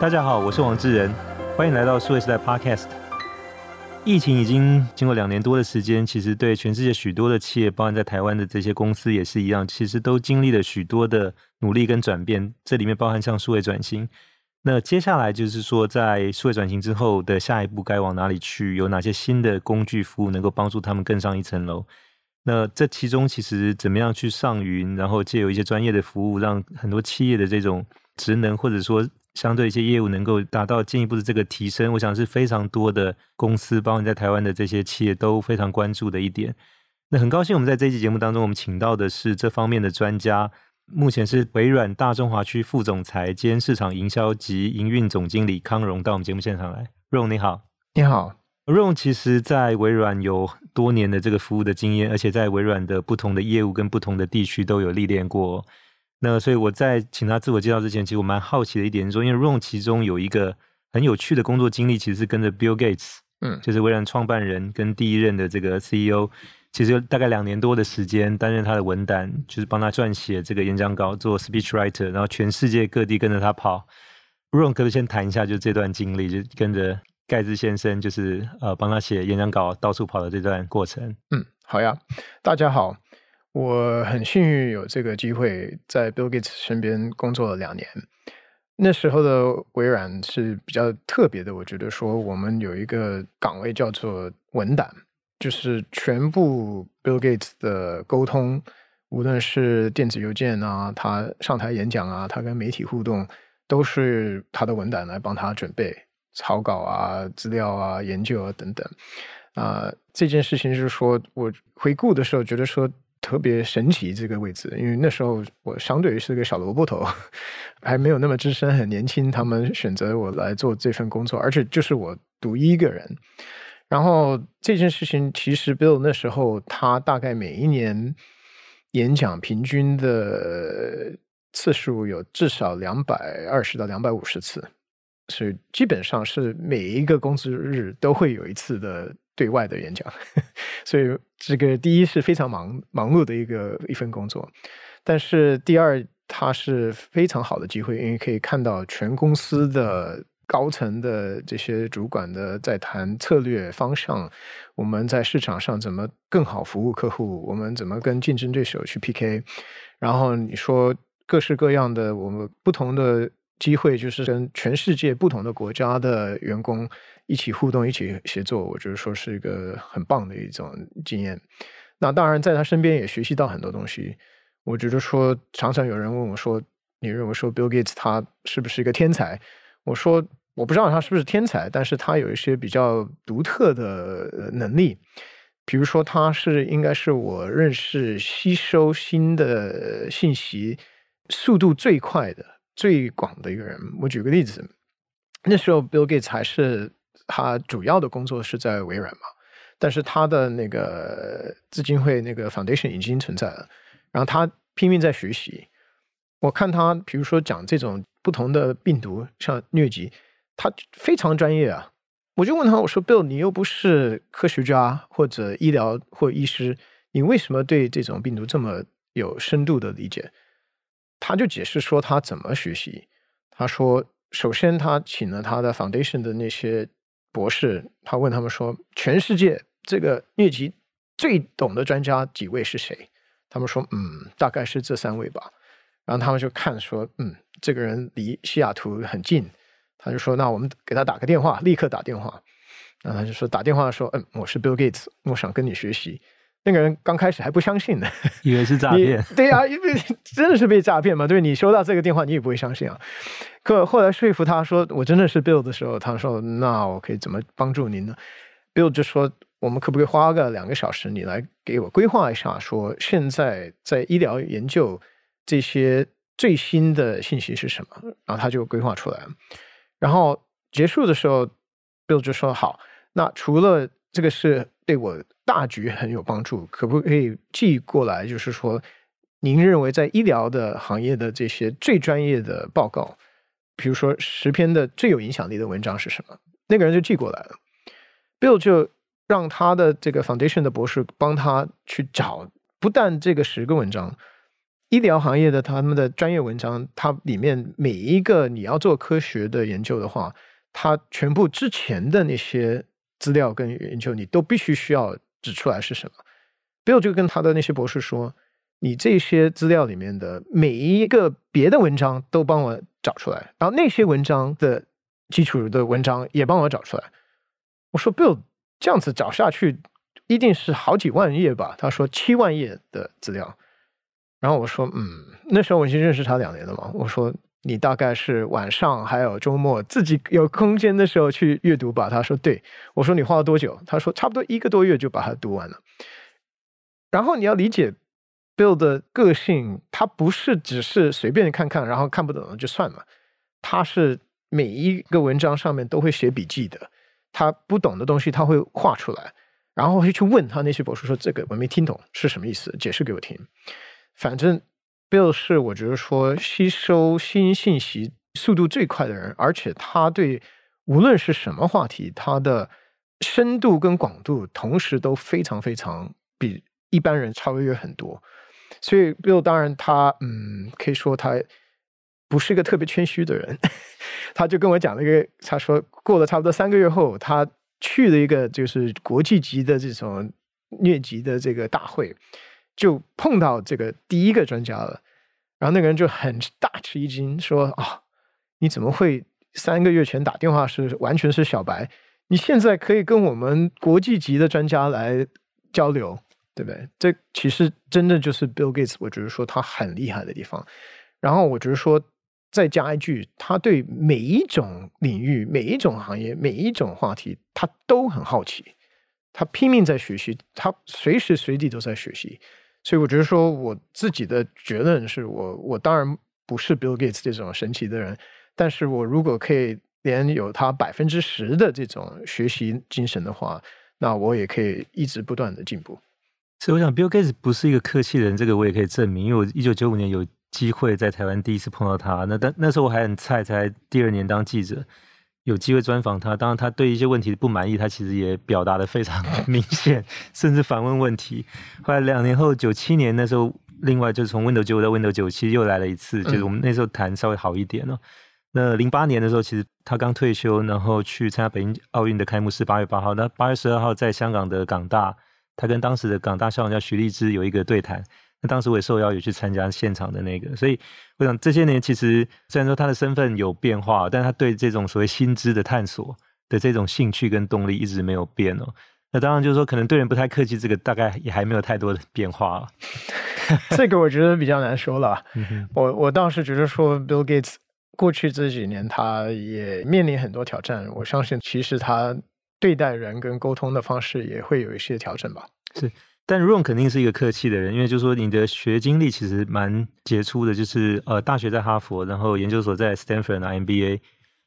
大家好，我是王志仁，欢迎来到数位时代 Podcast。疫情已经经过两年多的时间，其实对全世界许多的企业，包含在台湾的这些公司也是一样，其实都经历了许多的努力跟转变。这里面包含像数位转型。那接下来就是说，在数位转型之后的下一步该往哪里去？有哪些新的工具服务能够帮助他们更上一层楼？那这其中其实怎么样去上云，然后借由一些专业的服务，让很多企业的这种职能或者说相对一些业务能够达到进一步的这个提升，我想是非常多的公司，包括在台湾的这些企业都非常关注的一点。那很高兴我们在这一期节目当中，我们请到的是这方面的专家。目前是微软大中华区副总裁兼市场营销及营运总经理康荣到我们节目现场来。荣你好，你好。荣其实在微软有多年的这个服务的经验，而且在微软的不同的业务跟不同的地区都有历练过。那所以我在请他自我介绍之前，其实我蛮好奇的一点是说，因为 Ron 其中有一个很有趣的工作经历，其实是跟着 Bill Gates，嗯，就是微软创办人跟第一任的这个 CEO。其实大概两年多的时间，担任他的文胆，就是帮他撰写这个演讲稿，做 speech writer，然后全世界各地跟着他跑。Ron 可不可以先谈一下，就这段经历，就跟着盖茨先生，就是呃帮他写演讲稿，到处跑的这段过程。嗯，好呀，大家好，我很幸运有这个机会在 Bill Gates 身边工作了两年。那时候的微软是比较特别的，我觉得说我们有一个岗位叫做文档。就是全部 Bill Gates 的沟通，无论是电子邮件啊，他上台演讲啊，他跟媒体互动，都是他的文档来帮他准备草稿啊、资料啊、研究啊等等。啊、这件事情是说我回顾的时候觉得说特别神奇这个位置，因为那时候我相对于是个小萝卜头，还没有那么资深，很年轻，他们选择我来做这份工作，而且就是我独一个人。然后这件事情其实 Bill 那时候他大概每一年演讲平均的次数有至少两百二十到两百五十次，所以基本上是每一个工作日都会有一次的对外的演讲。所以这个第一是非常忙忙碌的一个一份工作，但是第二它是非常好的机会，因为可以看到全公司的。高层的这些主管的在谈策略方向，我们在市场上怎么更好服务客户？我们怎么跟竞争对手去 PK？然后你说各式各样的我们不同的机会，就是跟全世界不同的国家的员工一起互动、一起协作，我觉得说是一个很棒的一种经验。那当然，在他身边也学习到很多东西。我觉得说，常常有人问我说：“你认为说 Bill Gates 他是不是一个天才？”我说。我不知道他是不是天才，但是他有一些比较独特的能力，比如说他是应该是我认识吸收新的信息速度最快的、最广的一个人。我举个例子，那时候 Bill Gates 还是他主要的工作是在微软嘛，但是他的那个基金会那个 Foundation 已经存在了，然后他拼命在学习。我看他，比如说讲这种不同的病毒，像疟疾。他非常专业啊！我就问他，我说：“Bill，你又不是科学家或者医疗或医师，你为什么对这种病毒这么有深度的理解？”他就解释说他怎么学习。他说：“首先，他请了他的 Foundation 的那些博士，他问他们说，全世界这个疟疾最懂的专家几位是谁？他们说：嗯，大概是这三位吧。然后他们就看说：嗯，这个人离西雅图很近。”他就说：“那我们给他打个电话，立刻打电话。”然后他就说：“打电话说，嗯，我是 Bill Gates，我想跟你学习。”那个人刚开始还不相信呢，以为是诈骗。对呀、啊，因为 真的是被诈骗嘛？对，你收到这个电话，你也不会相信啊。可后来说服他说我真的是 Bill 的时候，他说：“那我可以怎么帮助您呢？”Bill 就说：“我们可不可以花个两个小时，你来给我规划一下，说现在在医疗研究这些最新的信息是什么？”然后他就规划出来了。然后结束的时候，Bill 就说：“好，那除了这个是对我大局很有帮助，可不可以寄过来？就是说，您认为在医疗的行业的这些最专业的报告，比如说十篇的最有影响力的文章是什么？”那个人就寄过来了。Bill 就让他的这个 Foundation 的博士帮他去找，不但这个十个文章，医疗行业的他们的专业文章，它里面每一个你要做科学的研究的话，它全部之前的那些资料跟研究，你都必须需要指出来是什么。Bill 就跟他的那些博士说：“你这些资料里面的每一个别的文章都帮我找出来，然后那些文章的基础的文章也帮我找出来。”我说：“Bill，这样子找下去一定是好几万页吧？”他说：“七万页的资料。”然后我说：“嗯，那时候我已经认识他两年了嘛。”我说：“你大概是晚上还有周末自己有空间的时候去阅读吧？”他说：“对。”我说：“你花了多久？”他说：“差不多一个多月就把它读完了。”然后你要理解 Bill 的个性，他不是只是随便看看，然后看不懂了就算了。他是每一个文章上面都会写笔记的，他不懂的东西他会画出来，然后会去问他那些博士说：“这个我没听懂是什么意思？解释给我听。”反正 Bill 是我觉得说吸收新信息速度最快的人，而且他对无论是什么话题，他的深度跟广度同时都非常非常比。一般人超越很多，所以 Bill 当然他嗯，可以说他不是一个特别谦虚的人，他就跟我讲了一个，他说过了差不多三个月后，他去了一个就是国际级的这种疟疾的这个大会，就碰到这个第一个专家了，然后那个人就很大吃一惊，说啊、你怎么会三个月前打电话是完全是小白，你现在可以跟我们国际级的专家来交流。对不对？这其实真的就是 Bill Gates，我只是说他很厉害的地方。然后我只是说再加一句，他对每一种领域、每一种行业、每一种话题，他都很好奇，他拼命在学习，他随时随地都在学习。所以我觉得说我自己的结论是我，我当然不是 Bill Gates 这种神奇的人，但是我如果可以连有他百分之十的这种学习精神的话，那我也可以一直不断的进步。所以我想，Bill Gates 不是一个客气的人，这个我也可以证明，因为我一九九五年有机会在台湾第一次碰到他，那但那时候我还很菜，才第二年当记者，有机会专访他。当然，他对一些问题不满意，他其实也表达的非常明显，甚至反问问题。后来两年后，九七年那时候，另外就是从 Windows 九五到 Windows 九七又来了一次，就是我们那时候谈稍微好一点哦。那零八年的时候，其实他刚退休，然后去参加北京奥运的开幕式，八月八号，那八月十二号在香港的港大。他跟当时的港大校长叫徐立之有一个对谈，那当时我也受邀有去参加现场的那个，所以我想这些年其实虽然说他的身份有变化，但他对这种所谓新知的探索的这种兴趣跟动力一直没有变哦。那当然就是说可能对人不太客气，这个大概也还没有太多的变化。这个我觉得比较难说了。我我倒是觉得说 Bill Gates 过去这几年他也面临很多挑战，我相信其实他。对待人跟沟通的方式也会有一些调整吧。是，但 Ron 肯定是一个客气的人，因为就是说你的学经历其实蛮杰出的，就是呃大学在哈佛，然后研究所在 Stanford 拿 MBA，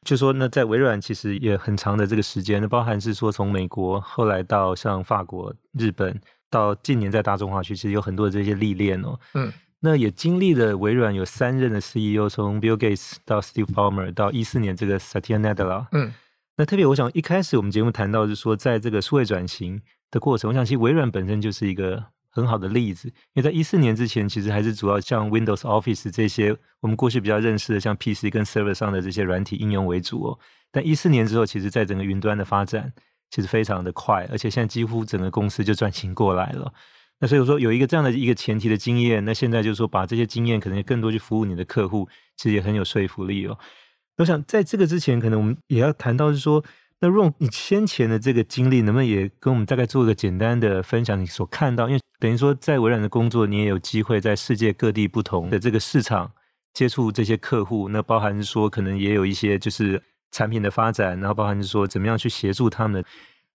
就说那在微软其实也很长的这个时间，那包含是说从美国后来到像法国、日本，到近年在大中华区，其实有很多的这些历练哦。嗯，那也经历了微软有三任的 CEO，从 Bill Gates 到 Steve Ballmer 到一四年这个 Satya Nadella。嗯。那特别，我想一开始我们节目谈到是说，在这个数位转型的过程，我想其实微软本身就是一个很好的例子，因为在一四年之前，其实还是主要像 Windows Office 这些我们过去比较认识的，像 PC 跟 Server 上的这些软体应用为主哦。但一四年之后，其实在整个云端的发展其实非常的快，而且现在几乎整个公司就转型过来了。那所以说有一个这样的一个前提的经验，那现在就是说把这些经验可能更多去服务你的客户，其实也很有说服力哦。我想在这个之前，可能我们也要谈到是说，那 Ron 你先前的这个经历，能不能也跟我们大概做一个简单的分享？你所看到，因为等于说在微软的工作，你也有机会在世界各地不同的这个市场接触这些客户，那包含说可能也有一些就是产品的发展，然后包含是说怎么样去协助他们。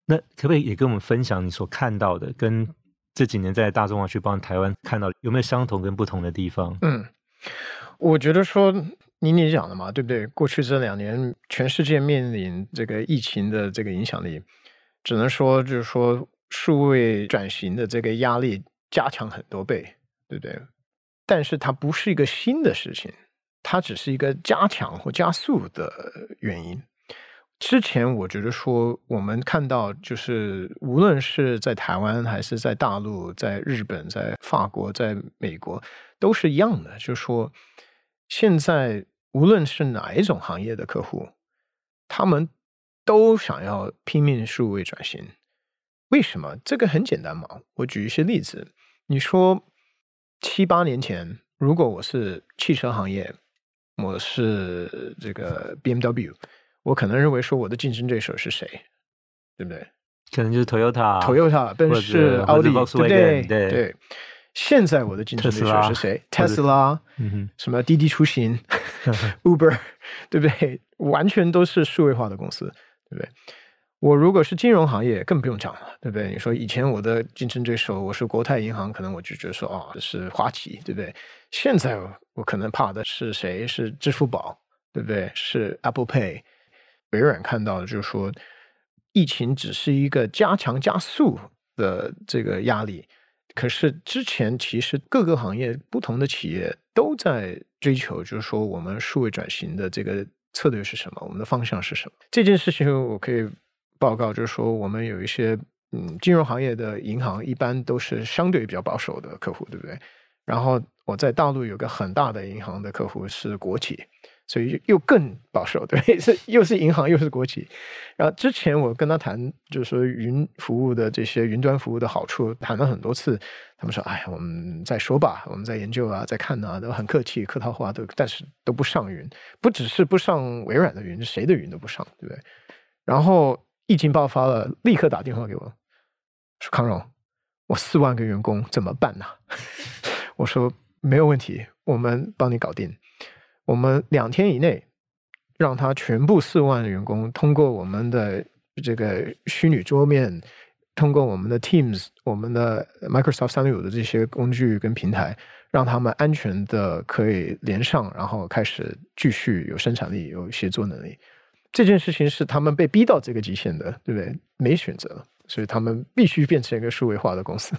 那可不可以也跟我们分享你所看到的，跟这几年在大中华区帮台湾看到有没有相同跟不同的地方？嗯，我觉得说。你你讲的嘛，对不对？过去这两年，全世界面临这个疫情的这个影响力，只能说就是说，数位转型的这个压力加强很多倍，对不对？但是它不是一个新的事情，它只是一个加强或加速的原因。之前我觉得说，我们看到就是无论是在台湾还是在大陆、在日本、在法国、在美国，都是一样的，就是说，现在无论是哪一种行业的客户，他们都想要拼命数位转型。为什么？这个很简单嘛。我举一些例子，你说七八年前，如果我是汽车行业，我是这个 BMW。我可能认为说我的竞争对手是谁，对不对？可能就是 Toyota、Toyota、奔驰、奥迪，对不对？对。对。现在我的竞争对手是谁？Tesla，什么滴滴出行、Uber，对不对？完全都是数位化的公司，对不对？我如果是金融行业，更不用讲了，对不对？你说以前我的竞争对手我是国泰银行，可能我就觉得说哦，是花旗，对不对？现在我可能怕的是谁？是支付宝，对不对？是 Apple Pay。微软看到的就是说，疫情只是一个加强加速的这个压力，可是之前其实各个行业不同的企业都在追求，就是说我们数位转型的这个策略是什么，我们的方向是什么。这件事情我可以报告，就是说我们有一些嗯金融行业的银行，一般都是相对比较保守的客户，对不对？然后我在大陆有个很大的银行的客户是国企。所以又更保守，对，是又是银行又是国企。然后之前我跟他谈，就是说云服务的这些云端服务的好处，谈了很多次。他们说：“哎，我们再说吧，我们在研究啊，在看啊，都很客气、客套话，都但是都不上云，不只是不上微软的云，谁的云都不上，对不对？”然后疫情爆发了，立刻打电话给我，说：“康荣，我四万个员工怎么办呢？” 我说：“没有问题，我们帮你搞定。”我们两天以内，让他全部四万员工通过我们的这个虚拟桌面，通过我们的 Teams、我们的 Microsoft 三六五的这些工具跟平台，让他们安全的可以连上，然后开始继续有生产力、有协作能力。这件事情是他们被逼到这个极限的，对不对？没选择，所以他们必须变成一个数位化的公司。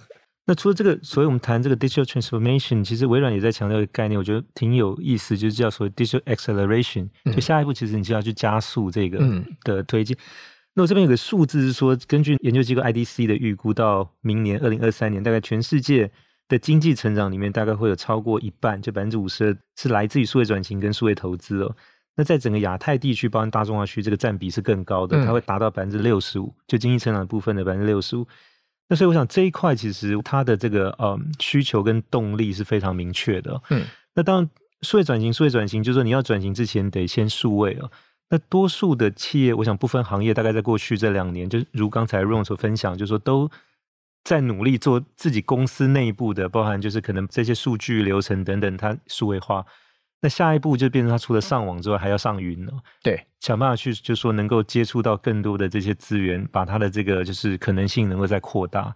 那除了这个，所以我们谈这个 digital transformation，其实微软也在强调一个概念，我觉得挺有意思，就是叫所谓 digital acceleration。就下一步，其实你就要去加速这个的推进。嗯、那我这边有个数字是说，根据研究机构 IDC 的预估，到明年二零二三年，大概全世界的经济成长里面，大概会有超过一半，就百分之五十二是来自于数位转型跟数位投资哦。那在整个亚太地区，包括大中华区，这个占比是更高的，它会达到百分之六十五，就经济成长的部分的百分之六十五。那所以我想这一块其实它的这个呃需求跟动力是非常明确的。嗯，那当然数位转型，数位转型就是说你要转型之前得先数位啊。那多数的企业，我想不分行业，大概在过去这两年，就如刚才 Ron 所分享，就是说都在努力做自己公司内部的，包含就是可能这些数据流程等等，它数位化。那下一步就变成他除了上网之外，还要上云了。对，想办法去，就是说能够接触到更多的这些资源，把他的这个就是可能性能够再扩大。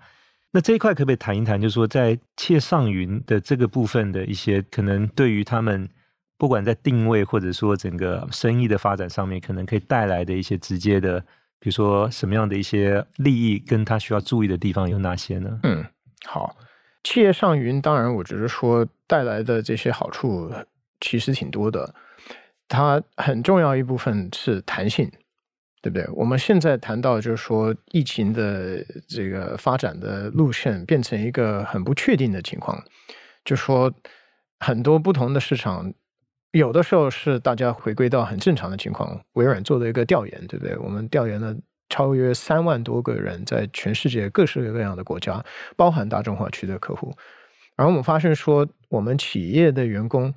那这一块可不可以谈一谈？就是说，在企业上云的这个部分的一些可能，对于他们不管在定位或者说整个生意的发展上面，可能可以带来的一些直接的，比如说什么样的一些利益，跟他需要注意的地方有哪些呢？嗯，好，企业上云，当然我觉得说带来的这些好处。其实挺多的，它很重要一部分是弹性，对不对？我们现在谈到就是说，疫情的这个发展的路线变成一个很不确定的情况，就说很多不同的市场，有的时候是大家回归到很正常的情况。微软做了一个调研，对不对？我们调研了超约三万多个人，在全世界各式各样的国家，包含大中华区的客户，然后我们发现说，我们企业的员工。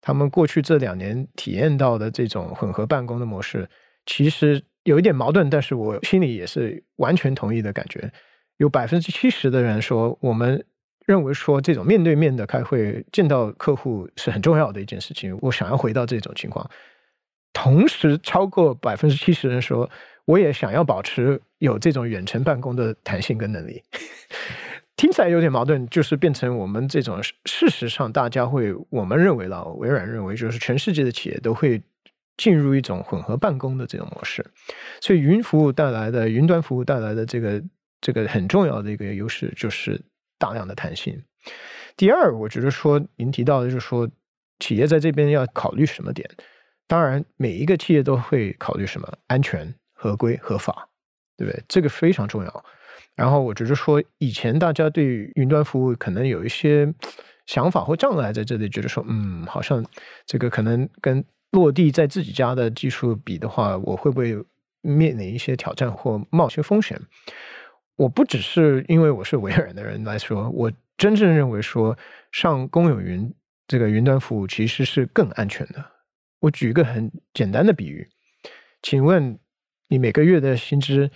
他们过去这两年体验到的这种混合办公的模式，其实有一点矛盾，但是我心里也是完全同意的感觉。有百分之七十的人说，我们认为说这种面对面的开会、见到客户是很重要的一件事情。我想要回到这种情况。同时，超过百分之七十人说，我也想要保持有这种远程办公的弹性跟能力。听起来有点矛盾，就是变成我们这种事实上，大家会我们认为了，微软认为就是全世界的企业都会进入一种混合办公的这种模式，所以云服务带来的云端服务带来的这个这个很重要的一个优势就是大量的弹性。第二，我觉得说您提到的就是说企业在这边要考虑什么点，当然每一个企业都会考虑什么安全。合规、合法，对不对？这个非常重要。然后我觉得说，以前大家对云端服务可能有一些想法或障碍在这里，觉得说，嗯，好像这个可能跟落地在自己家的技术比的话，我会不会面临一些挑战或冒些风险？我不只是因为我是微软的人来说，我真正认为说，上公有云这个云端服务其实是更安全的。我举一个很简单的比喻，请问你每个月的薪资，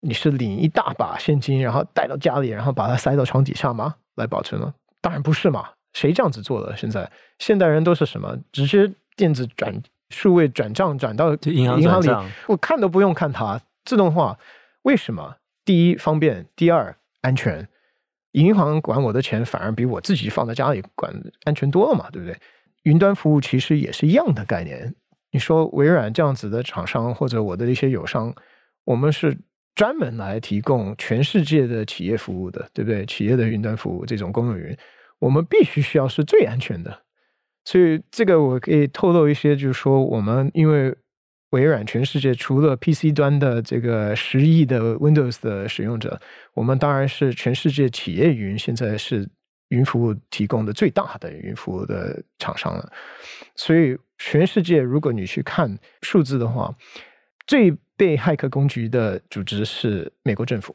你是领一大把现金，然后带到家里，然后把它塞到床底下吗？来保存了？当然不是嘛，谁这样子做的？现在现代人都是什么？直接电子转数位转账转到银行银行里，我看都不用看它，自动化。为什么？第一方便，第二安全。银行管我的钱反而比我自己放在家里管安全多了嘛，对不对？云端服务其实也是一样的概念。你说微软这样子的厂商，或者我的一些友商，我们是专门来提供全世界的企业服务的，对不对？企业的云端服务这种公有云，我们必须需要是最安全的。所以这个我可以透露一些，就是说我们因为。微软全世界除了 PC 端的这个十亿的 Windows 的使用者，我们当然是全世界企业云现在是云服务提供的最大的云服务的厂商了。所以全世界如果你去看数字的话，最被骇客攻击的组织是美国政府，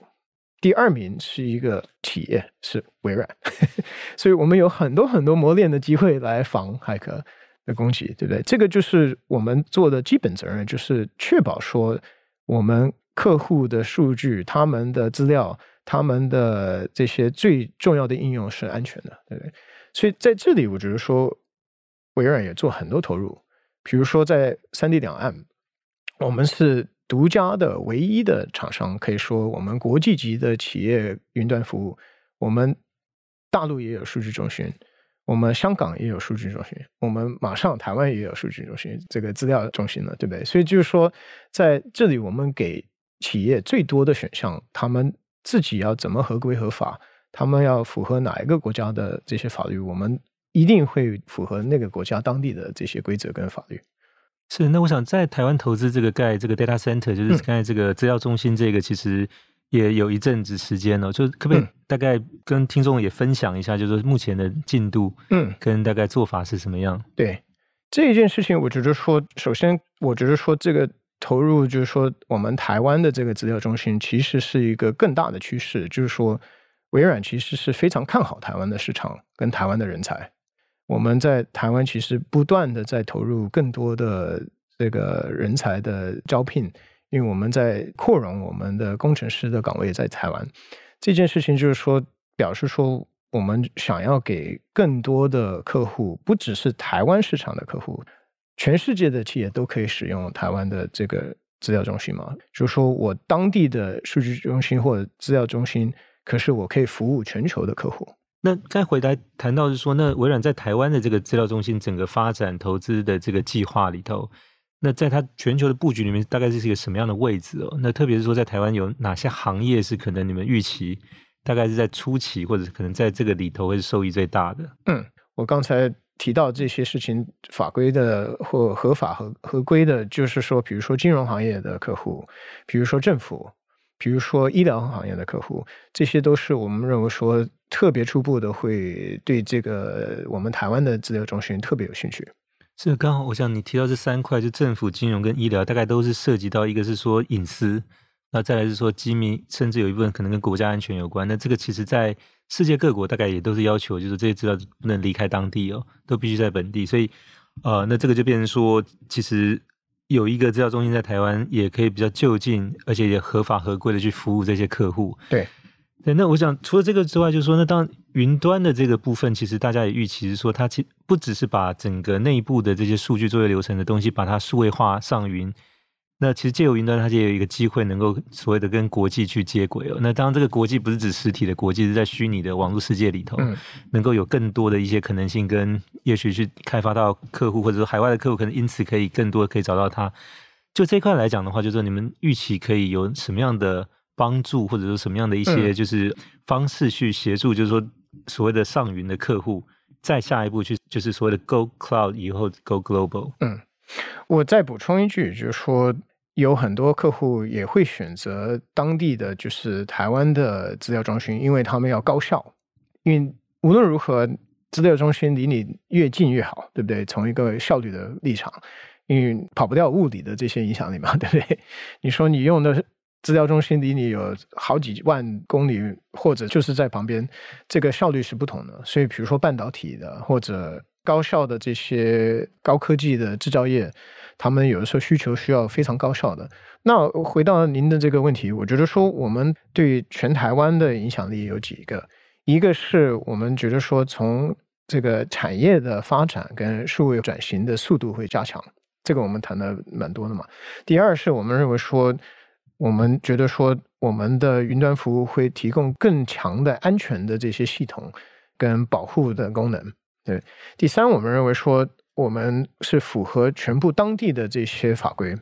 第二名是一个企业是微软，所以我们有很多很多磨练的机会来防骇客。的攻击，对不对？这个就是我们做的基本责任，就是确保说我们客户的数据、他们的资料、他们的这些最重要的应用是安全的，对不对？所以在这里，我觉得说微软也做很多投入，比如说在三地两岸，我们是独家的、唯一的厂商，可以说我们国际级的企业云端服务，我们大陆也有数据中心。我们香港也有数据中心，我们马上台湾也有数据中心，这个资料中心了，对不对？所以就是说，在这里我们给企业最多的选项，他们自己要怎么合规合法，他们要符合哪一个国家的这些法律，我们一定会符合那个国家当地的这些规则跟法律。是，那我想在台湾投资这个盖这个 data center，就是刚才这个资料中心，这个其实。也有一阵子时间了，就可不可以大概跟听众也分享一下，就是目前的进度，嗯，跟大概做法是什么样？对这一件事情，我觉得说，首先，我觉得说这个投入，就是说，我们台湾的这个资料中心，其实是一个更大的趋势，就是说，微软其实是非常看好台湾的市场跟台湾的人才。我们在台湾其实不断的在投入更多的这个人才的招聘。因为我们在扩容我们的工程师的岗位在台湾，这件事情就是说，表示说我们想要给更多的客户，不只是台湾市场的客户，全世界的企业都可以使用台湾的这个资料中心嘛？就是说我当地的数据中心或者资料中心，可是我可以服务全球的客户。那该回来谈到是说，那微软在台湾的这个资料中心整个发展投资的这个计划里头。那在它全球的布局里面，大概是一个什么样的位置哦？那特别是说，在台湾有哪些行业是可能你们预期大概是在初期，或者可能在这个里头会是受益最大的？嗯，我刚才提到这些事情，法规的或合法和合规的，就是说，比如说金融行业的客户，比如说政府，比如说医疗行业的客户，这些都是我们认为说特别初步的，会对这个我们台湾的资料中心特别有兴趣。是刚好，我想你提到这三块，就政府、金融跟医疗，大概都是涉及到一个是说隐私，那再来是说机密，甚至有一部分可能跟国家安全有关。那这个其实，在世界各国大概也都是要求，就是这些资料不能离开当地哦，都必须在本地。所以，呃，那这个就变成说，其实有一个资料中心在台湾，也可以比较就近，而且也合法合规的去服务这些客户。对。对，那我想除了这个之外，就是说，那当云端的这个部分，其实大家也预期是说，它其实不只是把整个内部的这些数据作业流程的东西把它数位化上云，那其实借由云端，它就有一个机会能够所谓的跟国际去接轨哦。那当然，这个国际不是指实体的国际，是在虚拟的网络世界里头，嗯、能够有更多的一些可能性，跟也许去开发到客户，或者说海外的客户，可能因此可以更多可以找到它。就这一块来讲的话，就是说你们预期可以有什么样的？帮助或者说什么样的一些就是方式去协助，就是说所谓的上云的客户，再下一步去就是所谓的 Go Cloud 以后 Go Global。嗯，我再补充一句，就是说有很多客户也会选择当地的，就是台湾的资料中心，因为他们要高效。因为无论如何，资料中心离你越近越好，对不对？从一个效率的立场，因为跑不掉物理的这些影响力嘛，对不对？你说你用的资料中心离你有好几万公里，或者就是在旁边，这个效率是不同的。所以，比如说半导体的或者高效的这些高科技的制造业。他们有的时候需求需要非常高效的。那回到您的这个问题，我觉得说我们对全台湾的影响力有几个，一个是我们觉得说从这个产业的发展跟数位转型的速度会加强，这个我们谈的蛮多的嘛。第二是我们认为说，我们觉得说我们的云端服务会提供更强的安全的这些系统跟保护的功能。对，第三我们认为说。我们是符合全部当地的这些法规。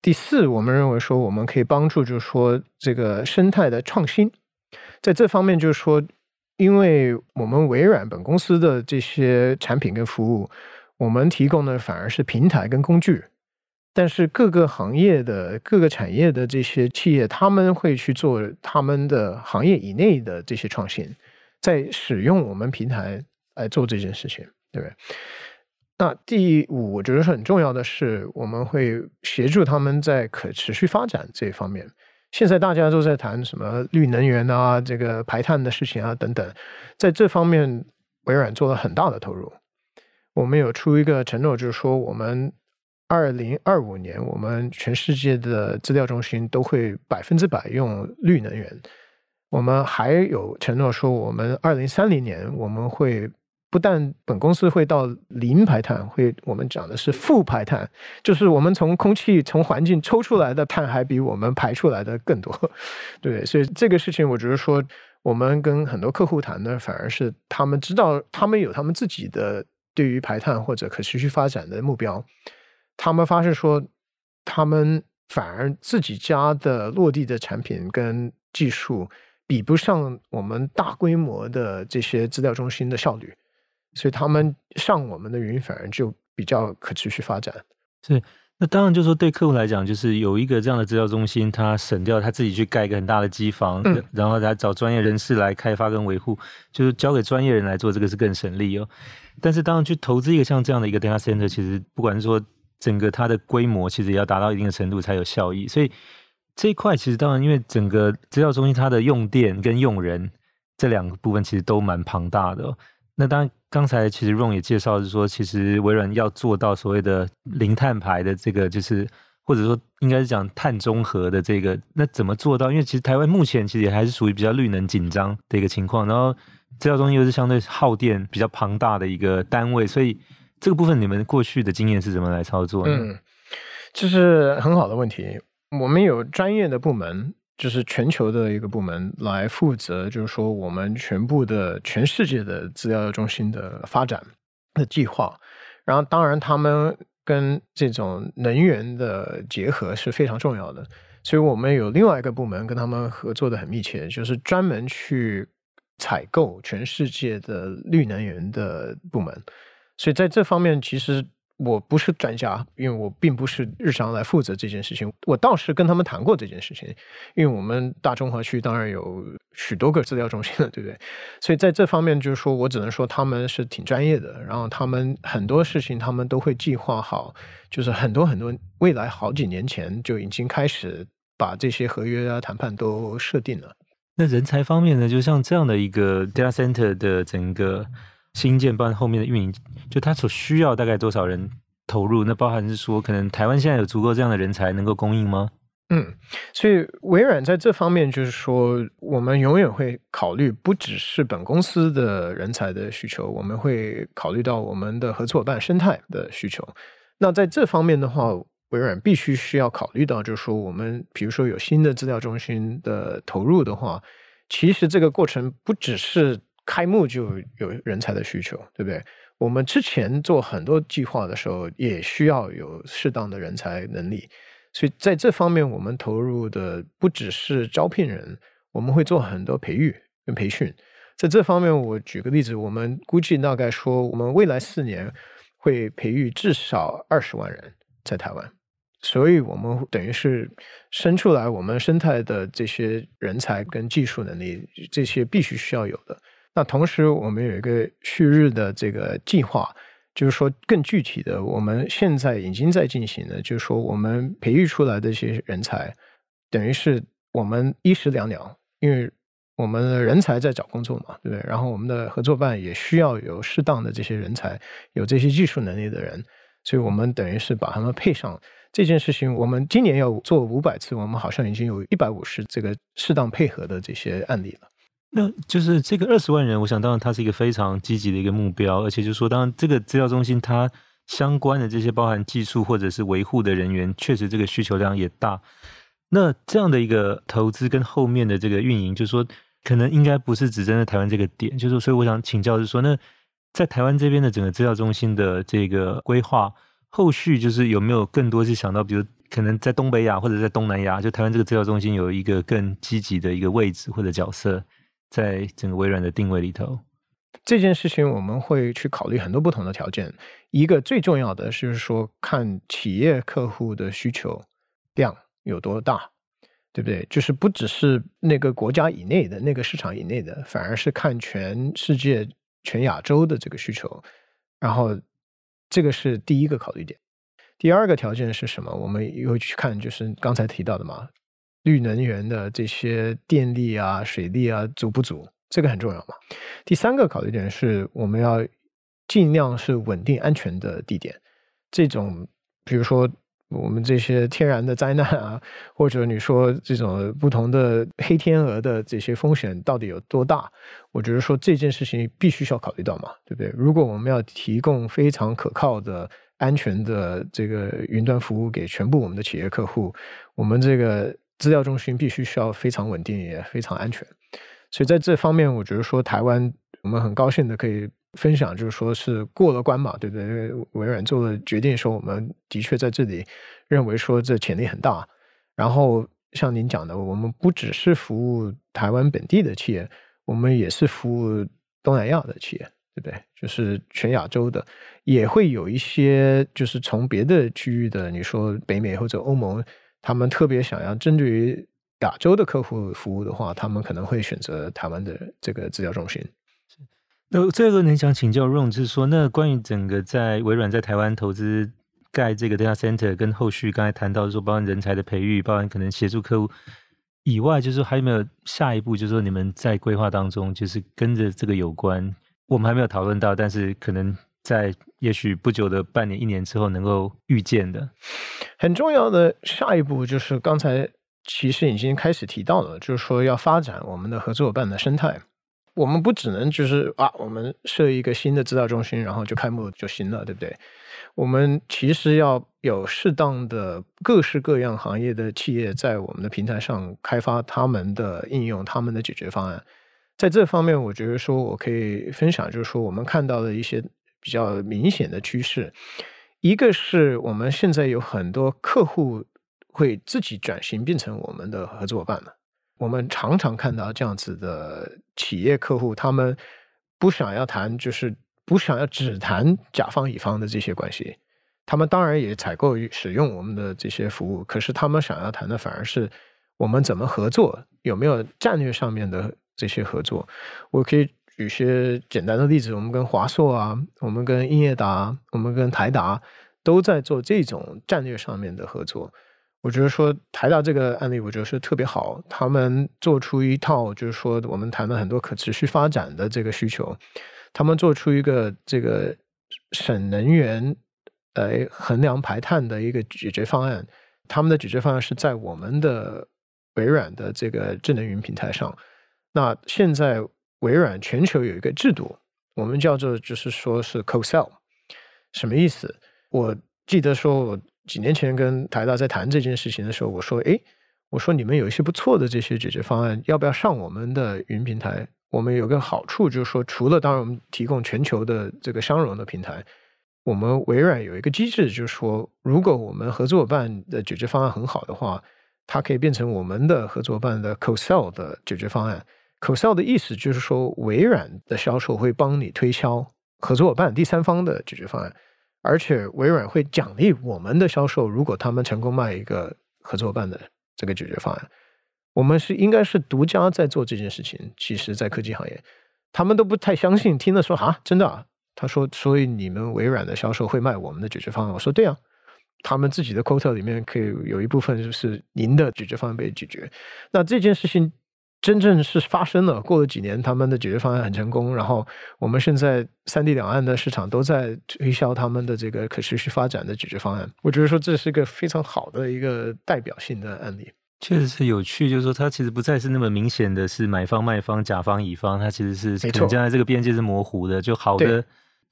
第四，我们认为说我们可以帮助，就是说这个生态的创新，在这方面就是说，因为我们微软本公司的这些产品跟服务，我们提供的反而是平台跟工具，但是各个行业的各个产业的这些企业，他们会去做他们的行业以内的这些创新，在使用我们平台来做这件事情，对不对？那第五，我觉得很重要的是，我们会协助他们在可持续发展这一方面。现在大家都在谈什么绿能源啊，这个排碳的事情啊等等，在这方面，微软做了很大的投入。我们有出一个承诺，就是说，我们二零二五年，我们全世界的资料中心都会百分之百用绿能源。我们还有承诺说，我们二零三零年我们会。不但本公司会到零排碳，会我们讲的是负排碳，就是我们从空气、从环境抽出来的碳还比我们排出来的更多，对，所以这个事情，我觉得说，我们跟很多客户谈的，反而是他们知道，他们有他们自己的对于排碳或者可持续发展的目标，他们发现说，他们反而自己家的落地的产品跟技术比不上我们大规模的这些资料中心的效率。所以他们上我们的云，反而就比较可持续发展。是，那当然就是说，对客户来讲，就是有一个这样的资料中心，他省掉他自己去盖一个很大的机房，嗯、然后来找专业人士来开发跟维护，就是交给专业人来做，这个是更省力哦。但是当然去投资一个像这样的一个 data center，其实不管是说整个它的规模，其实也要达到一定的程度才有效益。所以这一块其实当然，因为整个资料中心它的用电跟用人这两个部分其实都蛮庞大的。那当然。刚才其实 Ron 也介绍是说，其实微软要做到所谓的零碳排的这个，就是或者说应该是讲碳中和的这个，那怎么做到？因为其实台湾目前其实也还是属于比较绿能紧张的一个情况，然后资料中心又是相对耗电比较庞大的一个单位，所以这个部分你们过去的经验是怎么来操作？嗯，这是很好的问题。我们有专业的部门。就是全球的一个部门来负责，就是说我们全部的全世界的资料中心的发展的计划。然后，当然他们跟这种能源的结合是非常重要的，所以我们有另外一个部门跟他们合作的很密切，就是专门去采购全世界的绿能源的部门。所以在这方面，其实。我不是专家，因为我并不是日常来负责这件事情。我倒是跟他们谈过这件事情，因为我们大中华区当然有许多个资料中心了，对不对？所以在这方面，就是说我只能说他们是挺专业的。然后他们很多事情，他们都会计划好，就是很多很多未来好几年前就已经开始把这些合约啊谈判都设定了。那人才方面呢？就像这样的一个 data center 的整个。新建包含后面的运营，就它所需要大概多少人投入？那包含是说，可能台湾现在有足够这样的人才能够供应吗？嗯，所以微软在这方面就是说，我们永远会考虑不只是本公司的人才的需求，我们会考虑到我们的合作伙伴生态的需求。那在这方面的话，微软必须需要考虑到，就是说，我们比如说有新的资料中心的投入的话，其实这个过程不只是。开幕就有人才的需求，对不对？我们之前做很多计划的时候，也需要有适当的人才能力，所以在这方面，我们投入的不只是招聘人，我们会做很多培育跟培训。在这方面，我举个例子，我们估计大概说，我们未来四年会培育至少二十万人在台湾，所以我们等于是生出来我们生态的这些人才跟技术能力，这些必须需要有的。那同时，我们有一个旭日的这个计划，就是说更具体的，我们现在已经在进行的，就是说我们培育出来的一些人才，等于是我们一石两鸟，因为我们人才在找工作嘛，对不对？然后我们的合作办也需要有适当的这些人才，有这些技术能力的人，所以我们等于是把他们配上。这件事情，我们今年要做五百次，我们好像已经有一百五十这个适当配合的这些案例了。那就是这个二十万人，我想当然它是一个非常积极的一个目标，而且就是说，当然这个资料中心它相关的这些包含技术或者是维护的人员，确实这个需求量也大。那这样的一个投资跟后面的这个运营，就是说可能应该不是只针对台湾这个点，就是，所以我想请教是说，那在台湾这边的整个资料中心的这个规划，后续就是有没有更多是想到，比如可能在东北亚或者在东南亚，就台湾这个资料中心有一个更积极的一个位置或者角色。在整个微软的定位里头，这件事情我们会去考虑很多不同的条件。一个最重要的是说，看企业客户的需求量有多大，对不对？就是不只是那个国家以内的那个市场以内的，反而是看全世界、全亚洲的这个需求。然后，这个是第一个考虑点。第二个条件是什么？我们又去看，就是刚才提到的嘛。绿能源的这些电力啊、水利啊，足不足？这个很重要嘛。第三个考虑点是，我们要尽量是稳定安全的地点。这种，比如说我们这些天然的灾难啊，或者你说这种不同的黑天鹅的这些风险到底有多大？我觉得说这件事情必须需要考虑到嘛，对不对？如果我们要提供非常可靠的、安全的这个云端服务给全部我们的企业客户，我们这个。资料中心必须需要非常稳定，也非常安全，所以在这方面，我觉得说台湾，我们很高兴的可以分享，就是说是过了关嘛，对不对？因为微软做了决定，说我们的确在这里认为说这潜力很大。然后像您讲的，我们不只是服务台湾本地的企业，我们也是服务东南亚的企业，对不对？就是全亚洲的，也会有一些就是从别的区域的，你说北美或者欧盟。他们特别想要针对于亚洲的客户服务的话，他们可能会选择台湾的这个资料中心。那这个你想请教 Ron，就是说，那关于整个在微软在台湾投资盖这个 data center，跟后续刚才谈到说，包含人才的培育，包含可能协助客户以外，就是还有没有下一步？就是说你们在规划当中，就是跟着这个有关，我们还没有讨论到，但是可能。在也许不久的半年、一年之后，能够预见的很重要的下一步，就是刚才其实已经开始提到了，就是说要发展我们的合作伙伴的生态。我们不只能就是啊，我们设一个新的资料中心，然后就开幕就行了，对不对？我们其实要有适当的各式各样行业的企业在我们的平台上开发他们的应用、他们的解决方案。在这方面，我觉得说我可以分享，就是说我们看到的一些。比较明显的趋势，一个是我们现在有很多客户会自己转型变成我们的合作伙伴了。我们常常看到这样子的企业客户，他们不想要谈，就是不想要只谈甲方乙方的这些关系。他们当然也采购使用我们的这些服务，可是他们想要谈的反而是我们怎么合作，有没有战略上面的这些合作。我可以。举些简单的例子，我们跟华硕啊，我们跟英业达，我们跟台达都在做这种战略上面的合作。我觉得说台达这个案例，我觉得是特别好。他们做出一套，就是说我们谈了很多可持续发展的这个需求，他们做出一个这个省能源来衡量排碳的一个解决方案。他们的解决方案是在我们的微软的这个智能云平台上。那现在。微软全球有一个制度，我们叫做就是说是 co-sell，什么意思？我记得说，我几年前跟台大在谈这件事情的时候，我说，诶，我说你们有一些不错的这些解决方案，要不要上我们的云平台？我们有个好处就是说，除了当然我们提供全球的这个相容的平台，我们微软有一个机制，就是说，如果我们合作伙伴的解决方案很好的话，它可以变成我们的合作伙伴的 co-sell 的解决方案。销售的意思就是说，微软的销售会帮你推销合作伙伴第三方的解决方案。而且微软会奖励我们的销售，如果他们成功卖一个合作伙伴的这个解决方案，我们是应该是独家在做这件事情。其实，在科技行业，他们都不太相信，听了说啊，真的啊？他说，所以你们微软的销售会卖我们的解决方案？我说对啊，他们自己的 quota 里面可以有一部分就是您的解决方案被解决。那这件事情。真正是发生了，过了几年，他们的解决方案很成功，然后我们现在三地两岸的市场都在推销他们的这个可持续发展的解决方案。我觉得说这是一个非常好的一个代表性的案例，确实是有趣。就是说，它其实不再是那么明显的是买方卖方、甲方乙方，它其实是可能将来这个边界是模糊的。就好的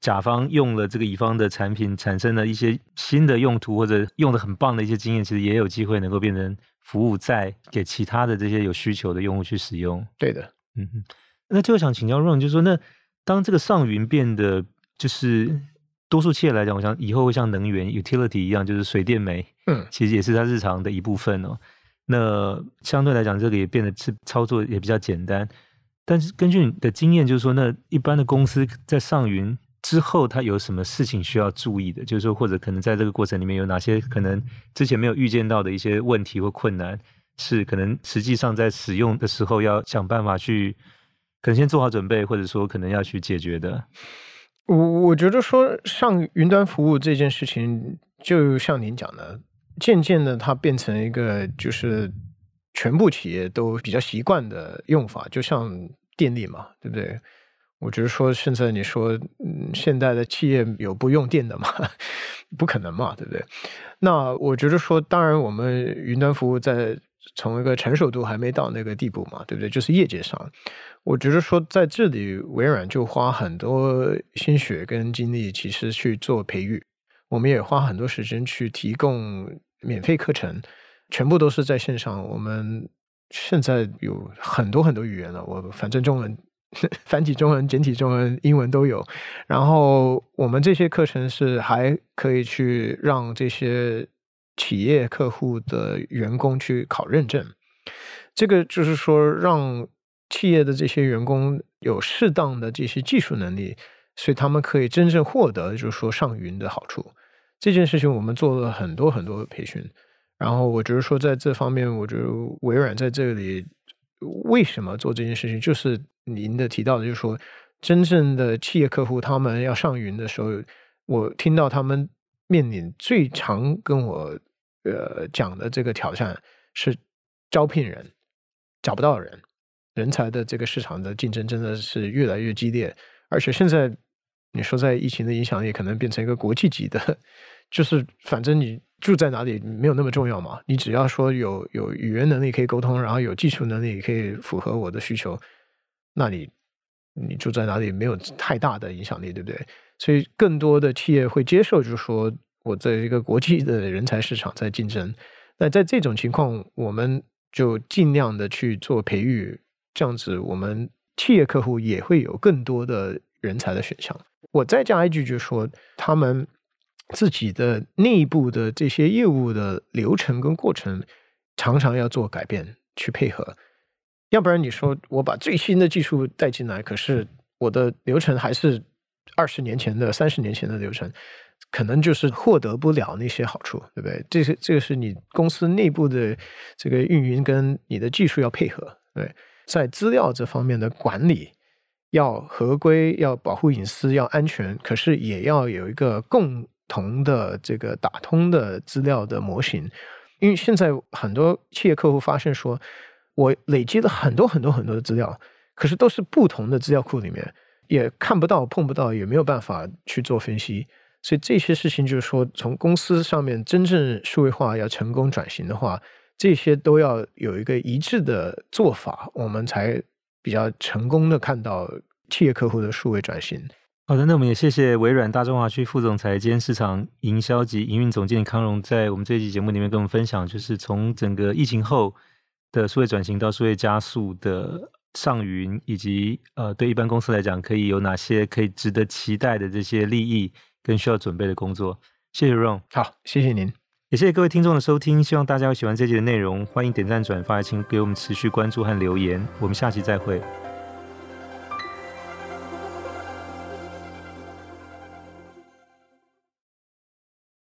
甲方用了这个乙方的产品，产生了一些新的用途或者用的很棒的一些经验，其实也有机会能够变成。服务在给其他的这些有需求的用户去使用，对的，嗯哼。那最后想请教 Ron，就是说，那当这个上云变得就是多数企业来讲，我想以后会像能源 utility 一样，就是水电煤，嗯，其实也是它日常的一部分哦。那相对来讲，这个也变得是操作也比较简单。但是根据你的经验，就是说，那一般的公司在上云。之后，他有什么事情需要注意的？就是说，或者可能在这个过程里面有哪些可能之前没有预见到的一些问题或困难，是可能实际上在使用的时候要想办法去，可能先做好准备，或者说可能要去解决的。我我觉得说上云端服务这件事情，就像您讲的，渐渐的它变成一个就是全部企业都比较习惯的用法，就像电力嘛，对不对？我觉得说，现在你说，嗯，现代的企业有不用电的吗？不可能嘛，对不对？那我觉得说，当然，我们云端服务在从一个成熟度还没到那个地步嘛，对不对？就是业界上，我觉得说，在这里微软就花很多心血跟精力，其实去做培育。我们也花很多时间去提供免费课程，全部都是在线上。我们现在有很多很多语言了，我反正中文。繁体中文、简体中文、英文都有。然后我们这些课程是还可以去让这些企业客户的员工去考认证。这个就是说，让企业的这些员工有适当的这些技术能力，所以他们可以真正获得就是说上云的好处。这件事情我们做了很多很多培训。然后我觉得说，在这方面，我觉得微软在这里。为什么做这件事情？就是您的提到的，就是说，真正的企业客户他们要上云的时候，我听到他们面临最常跟我呃讲的这个挑战是招聘人找不到人，人才的这个市场的竞争真的是越来越激烈，而且现在你说在疫情的影响力可能变成一个国际级的，就是反正你。住在哪里没有那么重要嘛？你只要说有有语言能力可以沟通，然后有技术能力可以符合我的需求，那你你住在哪里没有太大的影响力，对不对？所以更多的企业会接受，就是说我在一个国际的人才市场在竞争。那在这种情况，我们就尽量的去做培育，这样子我们企业客户也会有更多的人才的选项。我再加一句，就是说他们。自己的内部的这些业务的流程跟过程，常常要做改变去配合，要不然你说我把最新的技术带进来，可是我的流程还是二十年前的、三十年前的流程，可能就是获得不了那些好处，对不对？这是这个是你公司内部的这个运营跟你的技术要配合，对，在资料这方面的管理要合规、要保护隐私、要安全，可是也要有一个共。同的这个打通的资料的模型，因为现在很多企业客户发现说，我累积了很多很多很多的资料，可是都是不同的资料库里面，也看不到、碰不到，也没有办法去做分析。所以这些事情就是说，从公司上面真正数位化要成功转型的话，这些都要有一个一致的做法，我们才比较成功的看到企业客户的数位转型。好的，那我们也谢谢微软大中华区副总裁兼市场营销及营运总监康荣，在我们这一期节目里面跟我们分享，就是从整个疫情后的数位转型到数位加速的上云，以及呃，对一般公司来讲，可以有哪些可以值得期待的这些利益跟需要准备的工作。谢谢 Ron，好，谢谢您，也谢谢各位听众的收听，希望大家有喜欢这集的内容，欢迎点赞转发，请给我们持续关注和留言，我们下期再会。